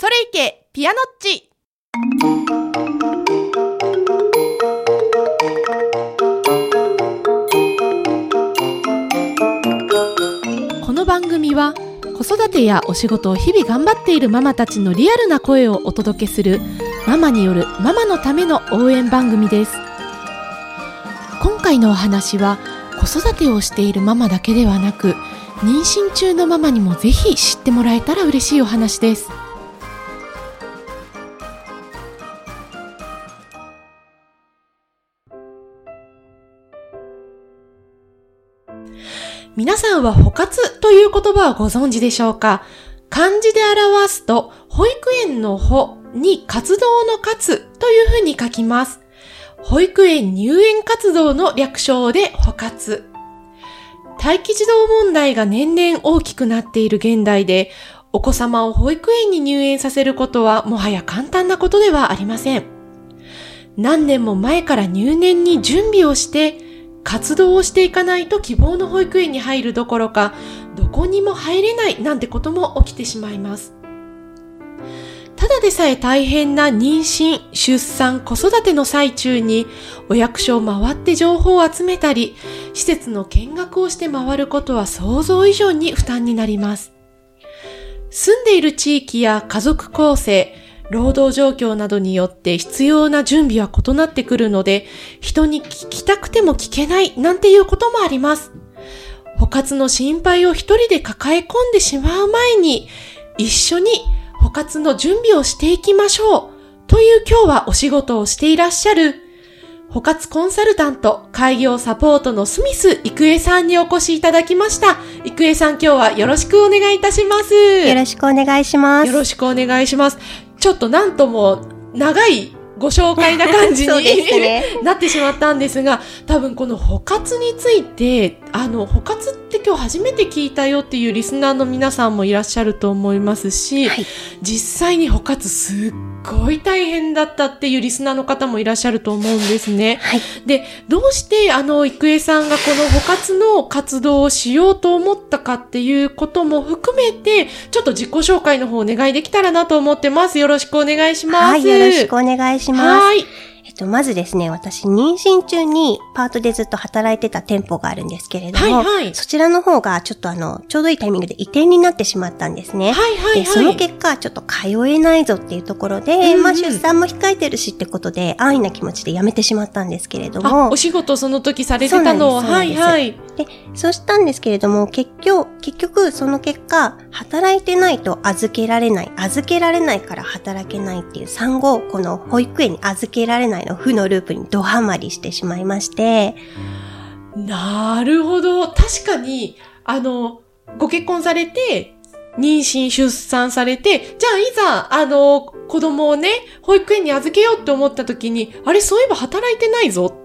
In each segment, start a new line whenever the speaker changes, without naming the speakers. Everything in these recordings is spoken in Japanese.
それいけピアノッチこの番組は子育てやお仕事を日々頑張っているママたちのリアルな声をお届けするママによるママのための応援番組です。今回のお話は子育てをしているママだけではなく妊娠中のママにもぜひ知ってもらえたら嬉しいお話です。皆さんは補活という言葉をご存知でしょうか？漢字で表すと、保育園の保に活動の活というふうに書きます。保育園入園活動の略称で補活。待機児童問題が年々大きくなっている現代で、お子様を保育園に入園させることはもはや簡単なことではありません。何年も前から入念に準備をして、活動をしていかないと希望の保育園に入るどころか、どこにも入れないなんてことも起きてしまいます。ただでさえ大変な妊娠、出産、子育ての最中にお役所を回って情報を集めたり、施設の見学をして回ることは想像以上に負担になります。住んでいる地域や家族構成、労働状況などによって必要な準備は異なってくるので、人に聞きたくても聞けないなんていうこともあります。補活の心配を一人で抱え込んでしまう前に、一緒に補活の準備をしていきましょう。という今日はお仕事をしていらっしゃる、補活コンサルタント、開業サポートのスミス郁恵さんにお越しいただきました。郁恵さん今日はよろしくお願いいたします。
よろしくお願いします。
よろしくお願いします。ちょっとなんとも長いご紹介な感じに、
ね。
なってしまったんですが、多分この補活について、あの、補活って今日初めて聞いたよっていうリスナーの皆さんもいらっしゃると思いますし、
はい
実際に補活すっごい大変だったっていうリスナーの方もいらっしゃると思うんですね。
はい。
で、どうしてあの、郁恵さんがこの補活の活動をしようと思ったかっていうことも含めて、ちょっと自己紹介の方お願いできたらなと思ってます。よろしくお願いします。
はい、よろしくお願いします。
はい。
と、まずですね、私、妊娠中にパートでずっと働いてた店舗があるんですけれども、
はいはい
そちらの方がちょっとあの、ちょうどいいタイミングで移転になってしまったんですね。
はいはいはい。
で、その結果、ちょっと通えないぞっていうところで、
うんうん
まあ出産も控えてるしってことで、安易な気持ちで辞めてしまったんですけれど
あ、
も
お、仕事その時されてたのはいはい。
で、そうしたんですけれども、結局、結局、その結果、働いてないと預けられない、預けられないから働けないっていう産後、この保育園に預けられないの負のループにドハマりしてしまいまして、
なるほど。確かに、あの、ご結婚されて、妊娠、出産されて、じゃあいざ、あの、子供をね、保育園に預けようって思った時に、あれ、そういえば働いてないぞ。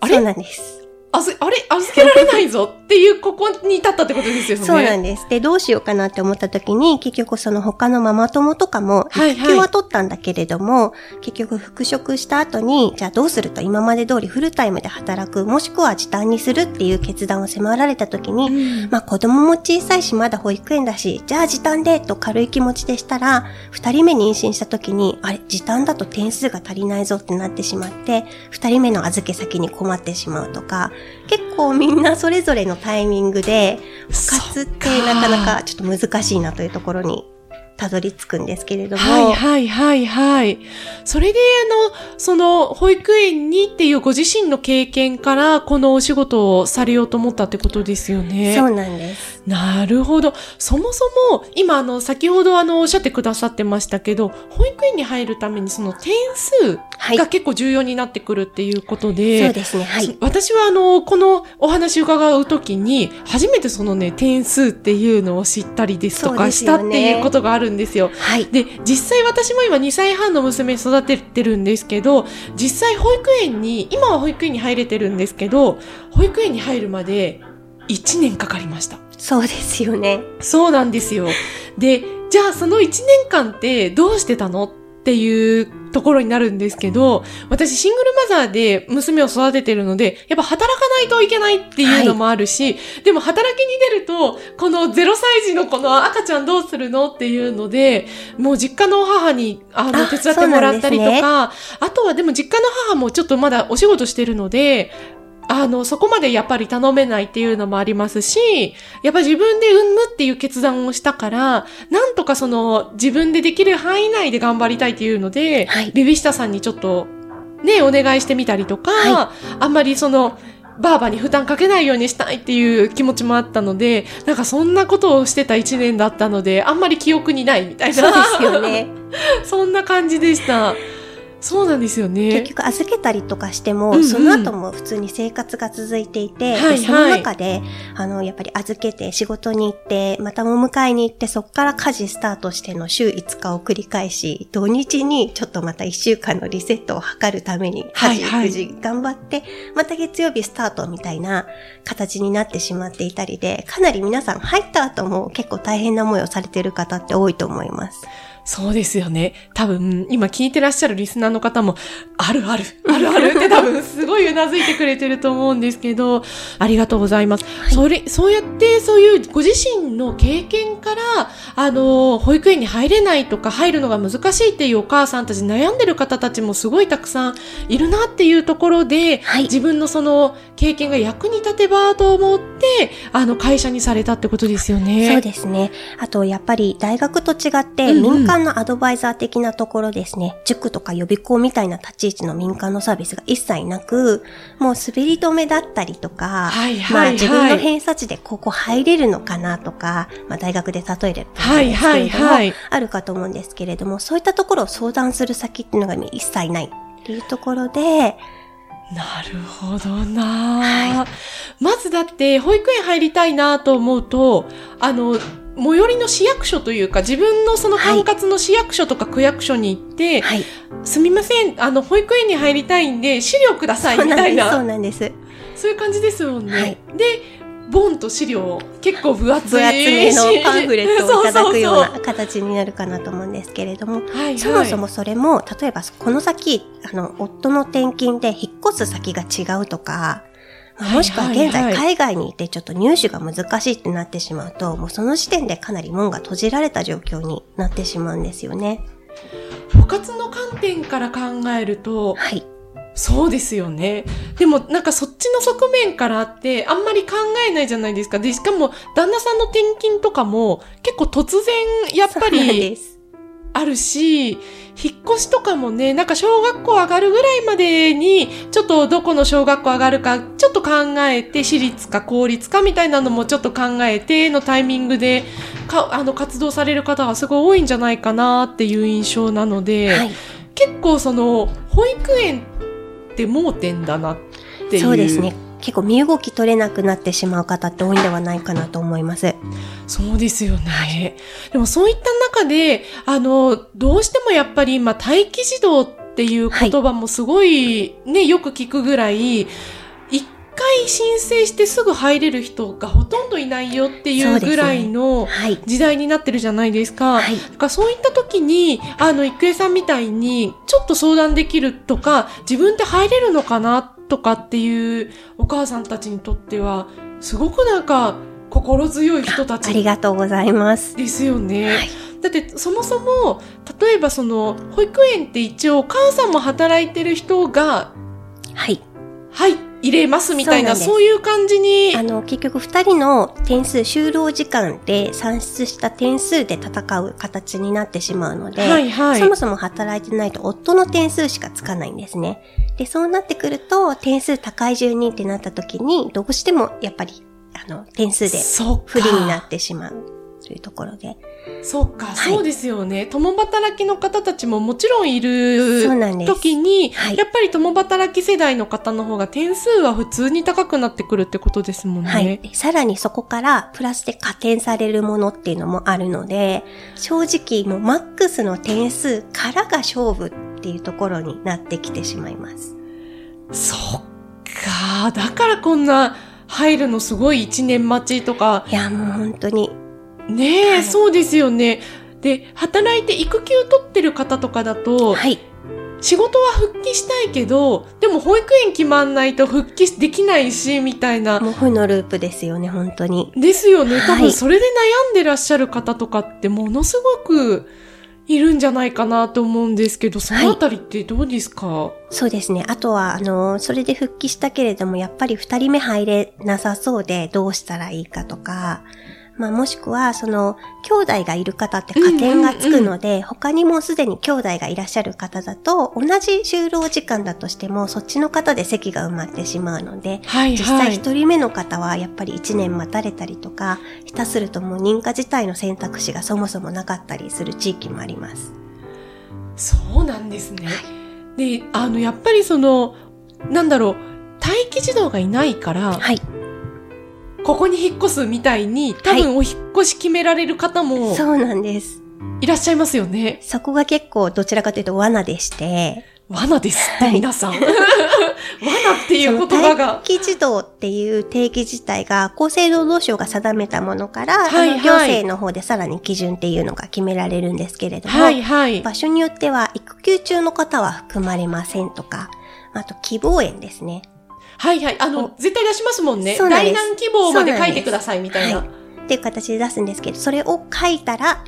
あれ？
そうなんです。
あず、あれ預けられないぞ っていう、ここに至ったってことですよね。
そうなんです。で、どうしようかなって思った時に、結局その他のママ友とかも、
はいはい
育休は取ったんだけれども、結局復職した後に、じゃあどうすると今まで通りフルタイムで働く、もしくは時短にするっていう決断を迫られた時に、
うん
まあ子供も小さいしまだ保育園だし、じゃあ時短でと軽い気持ちでしたら、二人目妊娠した時に、あれ、時短だと点数が足りないぞってなってしまって、二人目の預け先に困ってしまうとか、結構みんなそれぞれのタイミングで、
そっ
補活ってなかなかちょっと難しいなというところにたどり着くんですけれども、
はいはいはいはい。それで、あの、その、保育園にっていうご自身の経験から、このお仕事をされようと思ったってことですよね。
そうなんです。
なるほど。そもそも、今、あの、先ほど、あの、おっしゃってくださってましたけど、保育園に入るために、その点数
はい。
が結構重要になってくるっていうことで、
そうですね。はい。
私はあの、このお話伺うときに、初めてそのね、点数っていうのを知ったりですとかしたっていうことがあるんですよ。
はい。
で、実際私も今2歳半の娘育ててるんですけど、実際保育園に、今は保育園に入れてるんですけど、保育園に入るまで1年かかりました。
そうですよね。
そうなんですよ。で、じゃあその1年間ってどうしてたのっっていうところになるんですけど、私シングルマザーで娘を育ててるので、やっぱ働かないといけないっていうのもあるし、でも働きに出ると、この0歳児のこの赤ちゃんどうするのっていうので、もう実家の母に、あの、
あ
手伝ってもらったりと
そうなん
か、あとはでも実家の母もちょっとまだお仕事してるので、あの、そこまでやっぱり頼めないっていうのもありますし、やっぱ自分で産むっていう決断をしたから、なんとかその自分でできる範囲内で頑張りたいっていうので、
はい
ベビーシッターさんにちょっとね、お願いしてみたりとか、
は
あんまりその、バーバに負担かけないようにしたいっていう気持ちもあったので、なんかそんなことをしてた一年だったので、あんまり記憶にないみたいな。
そうですよね。
そんな感じでした。そうなんですよね。
結局預けたりとかしても、
うんうん
その後も普通に生活が続いていて、
はいはい
でその中で、あの、やっぱり預けて仕事に行って、またお迎えに行って、そこから家事スタートしての週5日を繰り返し、土日にちょっとまた1週間のリセットを図るために、家事、
はいはい
育児頑張って、また月曜日スタートみたいな形になってしまっていたりで、かなり皆さん入った後も結構大変な思いをされている方って多いと思います。
そうですよね。多分、今聞いてらっしゃるリスナーの方も、あるある、あるあるって多分、すごいうなずいてくれてると思うんですけど、ありがとうございます。
い
それ、そうやって、そういうご自身の経験から、あの、保育園に入れないとか、入るのが難しいっていうお母さんたち、悩んでる方たちもすごいたくさんいるなっていうところで、
はい
自分のその経験が役に立てばと思って、あの、会社にされたってことですよね。
そうですね。あと、やっぱり大学と違って、
うんうん
民間のアドバイザー的なところですね、塾とか予備校みたいな立ち位置の民間のサービスが一切なく、もう滑り止めだったりとか、
はいはい
まあ
はい。
自分の偏差値でここ入れるのかなとか、まあ大学で例えれば
はいはいはい。
あるかと思うんですけれども、そういったところを相談する先っていうのが一切ないっていうところで、
なるほどな、まずだって、保育園入りたいなと思うと、あの、最寄りの市役所というか、自分のその管轄の市役所とか区役所に行って、
はい。
すみません、あの、保育園に入りたいんで、資料ください、
そうなんです、
みたいな。
そうなんです。
そういう感じですもんね。
はい
で、ボンと資料、結構分厚い。
分厚めのパンフレットを いただくような形になるかなと思うんですけれども、
はいはい、
そもそもそれも、例えばこの先、あの、夫の転勤で引っ越す先が違うとか、まあもしくは現在海外にいてちょっと入手が難しいってなってしまうと、もうその時点でかなり門が閉じられた状況になってしまうんですよね。
部活の観点から考えると、
はい。
そうですよね。でもなんかそっちの側面からあって、あんまり考えないじゃないですか。で、しかも旦那さんの転勤とかも結構突然やっぱり
です。
あるし、引っ越しとかもね、なんか小学校上がるぐらいまでに、ちょっとどこの小学校上がるか、ちょっと考えて、私立か公立かみたいなのもちょっと考えてのタイミングで、か、あの、活動される方がすごい多いんじゃないかなっていう印象なので、
はい。
結構その、保育園って盲点だなっていう。
そうですね。。結構身動き取れなくなってしまう方って多いんではないかなと思います。
そうですよね。でもそういった中で、あの、どうしてもやっぱり今、待機児童っていう言葉もすごいね、よく聞くぐらい、一回申請してすぐ入れる人がほとんどいないよってい
そう
ぐらいの
はい。
時代になってるじゃないですか。
はい。
だからそういった時に、あの、郁恵さんみたいに、ちょっと相談できるとか、自分って入れるのかなとかっていうお母さんたちにとっては、すごくなんか、心強い人た
あ
ち
りがとうございます。
ですよね。
はい
だって、そもそも、例えばその、保育園って一応、お母さんも働いてる人が、
はい。
はい、入れますみたいな、
そう
いう感じに
あ、の、結局二人の点数、就労時間で算出した点数で戦う形になってしまうので、
はいはい
そもそも働いてないと夫の点数しかつかないんですね。で、そうなってくると、点数高い順にってなった時に、どうしてもやっぱり、あの、点数で。不利になってしまうというところで。
そっか、
はい
そうですよね。共働きの方たちももちろんいる。時に、
はい
やっぱり共働き世代の方の方が点数は普通に高くなってくるってことですもんね。
はい。でさらにそこからプラスで加点されるものっていうのもあるので、正直もうマックスの点数からが勝負っていうところになってきてしまいます。
そっか。だからこんな入るのすごい一年待ちとか。
いや、もう本当に。
ねえ、
はい
そうですよね。で、働いて育休取ってる方とかだと、
はい。
仕事は復帰したいけど、でも保育園決まんないと復帰できないし、みたいな。
もう負のループですよね、本当に。
ですよね。多
はい
分それで悩んでらっしゃる方とかってものすごくいるんじゃないかなと思うんですけど、そのあたりってどうですか、
そうですね。あとは、あの、それで復帰したけれども、やっぱり二人目入れなさそうで、どうしたらいいかとか、まあ、もしくは、その、兄弟がいる方って加点がつくので、他にもすでに兄弟がいらっしゃる方だと、同じ就労時間だとしても、そっちの方で席が埋まってしまうので、
はい
実際
はい。
一人目の方はやっぱり一年待たれたりとか、下手するともう認可自体の選択肢がそもそもなかったりする地域もあります。
そうなんですね。で、あの、やっぱりその、なんだろう、待機児童がいないから、
はい。
ここに引っ越すみたいに、多分お引っ越し決められる方も
そうなんです。
いらっしゃいますよね。
そこが結構どちらかというと罠でして、
罠ですって、
はい
皆さん。罠っていう言葉が。
待機児童っていう定義自体が厚生労働省が定めたものから、
はい
あの行政の方でさらに基準っていうのが決められるんですけれども、
はいはい。
場所によっては育休中の方は含まれませんとか、あと希望園ですね。
はいはい。あの、絶対出しますもんね。大難希望まで書いてくださいみたいな。
はいっていう形で出すんですけど、それを書いたら、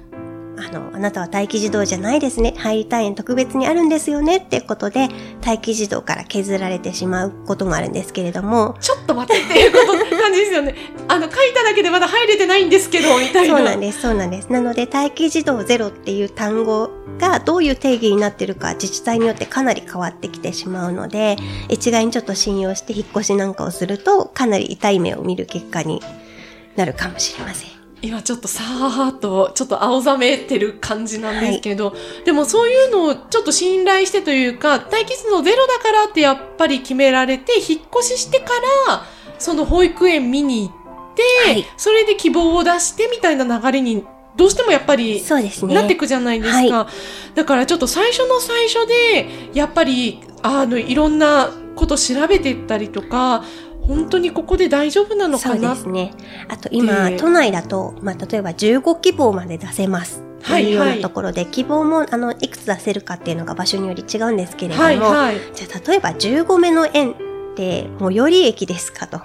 あの、あなたは待機児童じゃないですね。入りたい園特別にあるんですよねってことで、待機児童から削られてしまうこともあるんですけれども、
ちょっと待ってっていうこと、感じですよね。あの、書いただけでまだ入れてないんですけど、みたいな。
そうなんです、そうなんです。なので、待機児童ゼロっていう単語がどういう定義になってるか自治体によってかなり変わってきてしまうので、一概にちょっと信用して引っ越しなんかをすると、かなり痛い目を見る結果になるかもしれません。
今ちょっとさーっと、ちょっと青ざめてる感じなんですけど、でもそういうのをちょっと信頼してというか、待機児童ゼロだからってやっぱり決められて、引っ越ししてから、その保育園見に行って、
はい
それで希望を出してみたいな流れに、どうしてもやっぱり
そうですね。
なっていくじゃないですか。だからちょっと最初の最初で、やっぱり、あの、いろんなこと調べていったりとか、本当にここで大丈夫なの
そう
かな
ですね。あと今、
で
都内だと、まあ、例えば15希望まで出せます。というよう
はいは
ないところで、希望も、あの、いくつ出せるかっていうのが場所により違うんですけれども、
はいはい。
じゃあ例えば15目の園って最寄り駅ですかと。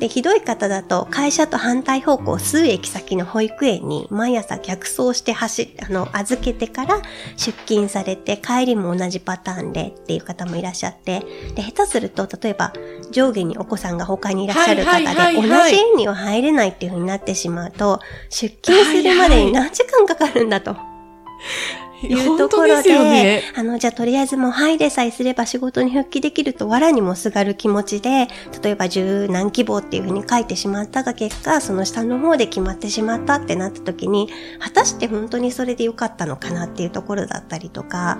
で、ひどい方だと会社と反対方向数駅先の保育園に毎朝逆走して走、あの、預けてから出勤されて帰りも同じパターンでっていう方もいらっしゃって、で、下手すると例えば上下にお子さんが他にいらっしゃる方
はいはいはい
で
はい
同じ園には入れないっていう風になってしまうと、出勤するまでに何時間かかるんだと。いうところ
で
で
ね。、
あの、じゃあとりあえずもう入れさえすれば仕事に復帰できると藁にもすがる気持ちで、例えば十何希望っていうふうに書いてしまったが結果、その下の方で決まってしまったってなった時に、果たして本当にそれで良かったのかなっていうところだったりとか、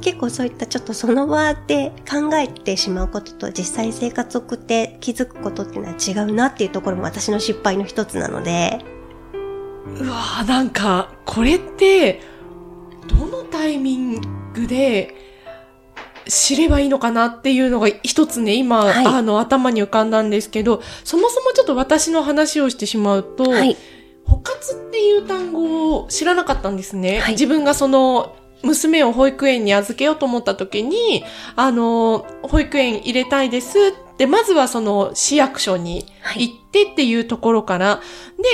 結構そういったちょっとその場で考えてしまうことと実際に生活を送って気づくことっていうのは違うなっていうところも私の失敗の一つなので、
うわーなんか、これって、タイミングで知ればいいのかなっていうのが一つね、今、
はい
あの、頭に浮かんだんですけど、そもそもちょっと私の話をしてしまうと、
はい。
補活っていう単語を知らなかったんですね。
はい
自分がその、娘を保育園に預けようと思った時に、あの、保育園入れたいですって、まずはその市役所に
はい。
行ってっていうところから、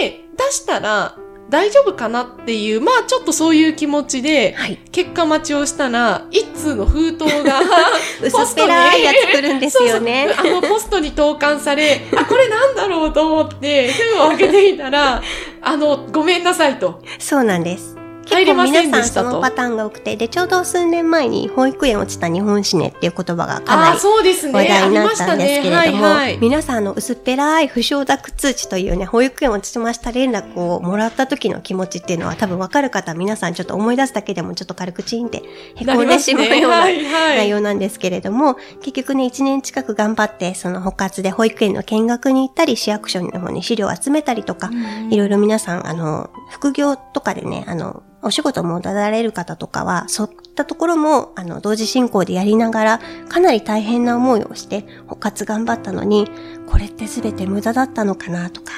で、出したら大丈夫かなっていう、まあちょっとそういう気持ちで、
はい。
結果待ちをしたら、一通の封筒が、
薄っぺらいやつ来るんですよね。
そうそうあのポストに投函され、あ、これなんだろうと思って、封を開けてみたら、あの、ごめんなさいと。
そうなんです。
入れませんで
皆さん。そのパターンが多くて、で、ちょうど数年前に保育園落ちた日本史ねっていう言葉がかな
あ、
り
そうですね。
話題になったんですけれども、
はいはい。
皆さんあの薄っぺらい不承諾通知というね、保育園落ちました連絡をもらった時の気持ちっていうのは多分わかる方皆さんちょっと思い出すだけでもちょっと軽くチーンってへこんでしまうような
はいはい。
内容なんですけれども、結局ね、1年近く頑張って、その補活で保育園の見学に行ったり、市役所の方に資料を集めたりとか、い。ろい。ろ皆さん、あの、副業とかでね、あの、お仕事も出られる方とかは、そういったところも、あの、同時進行でやりながら、かなり大変な思いをして、補活頑張ったのに、これって全て無駄だったのかなとか、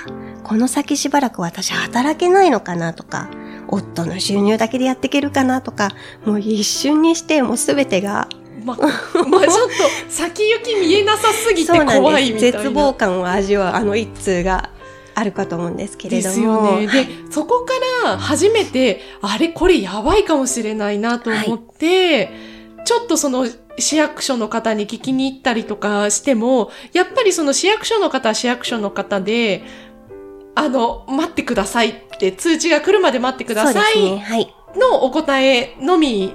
この先しばらく私働けないのかなとか、夫の収入だけでやっていけるかなとか、もう一瞬にしてもうすべてが
ま、まあ、ちょっと 先行き見えなさすぎて怖いみたいな。
絶望感を味わうあの一通があるかと思うんですけれども。ですよね。
で、そこから初めて、あれこれやばいかもしれないなと思って、はい、ちょっとその市役所の方に聞きに行ったりとかしても、やっぱりその市役所の方は市役所の方で、あの、待ってくださいって通知が来るまで待ってください。ね、はい。のお答えのみ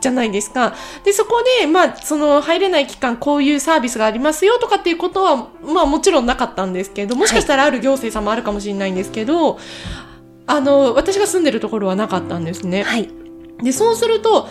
じゃないですか。はい、で、そこで、まあ、その入れない期間こういうサービスがありますよとかっていうことは、まあもちろんなかったんですけど、もしかしたらある行政さんもあるかもしれないんですけど、はい、あの、私が住んでるところはなかったんですね。はい。で、そうすると、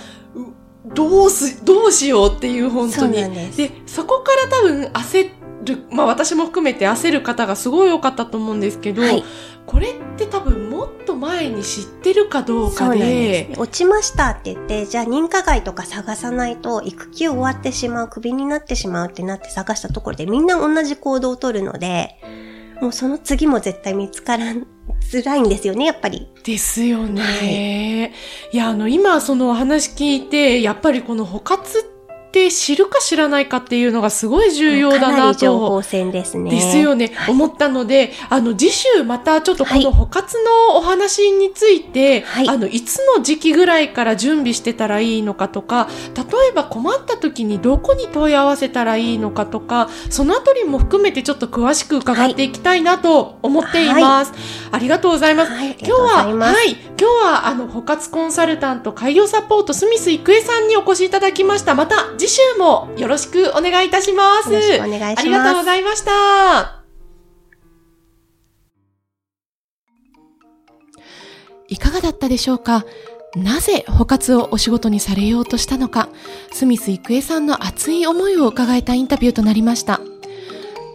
どうす、どうしようっていう本当に。でそこから多分焦る、まあ私も含めて焦る方がすごい多かったと思うんですけど、はい、これって多分もっと前に知ってるかどうかで。
落ちましたって言って、じゃあ認可外とか探さないと育休終わってしまう、クビになってしまうってなって探したところでみんな同じ行動をとるので、もうその次も絶対見つからづらいんですよね、やっぱり。
ですよね。はい、いや、あの、今そのお話聞いて、やっぱりこの補活ってって知るか知らないかっていうのがすごい重要だなと。
情報戦ですね。
ですよね。はい、思ったので、あの、次週またちょっとこの補活のお話について、はい、あの、いつの時期ぐらいから準備してたらいいのかとか、例えば困った時にどこに問い合わせたらいいのかとか、そのあたりも含めてちょっと詳しく伺っていきたいなと思っています。はい、ありがとうございます。今日は、はい、今日はあの、補活コンサルタント、開業サポート、スミス郁恵さんにお越しいただきました。また次週もよろしくお願いいたします。お願いします。ありがとうございました。いかがだったでしょうか？なぜ補活をお仕事にされようとしたのか、スミス郁恵さんの熱い思いを伺えたインタビューとなりました。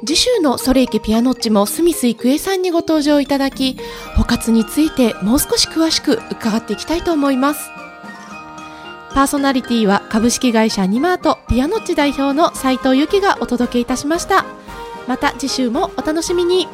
次週のソレイケピアノッチもスミス郁恵さんにご登場いただき、補活についてもう少し詳しく伺っていきたいと思います。パーソナリティは株式会社ニマートピアノッチ代表の斉藤由紀がお届けいたしました。また次週もお楽しみに。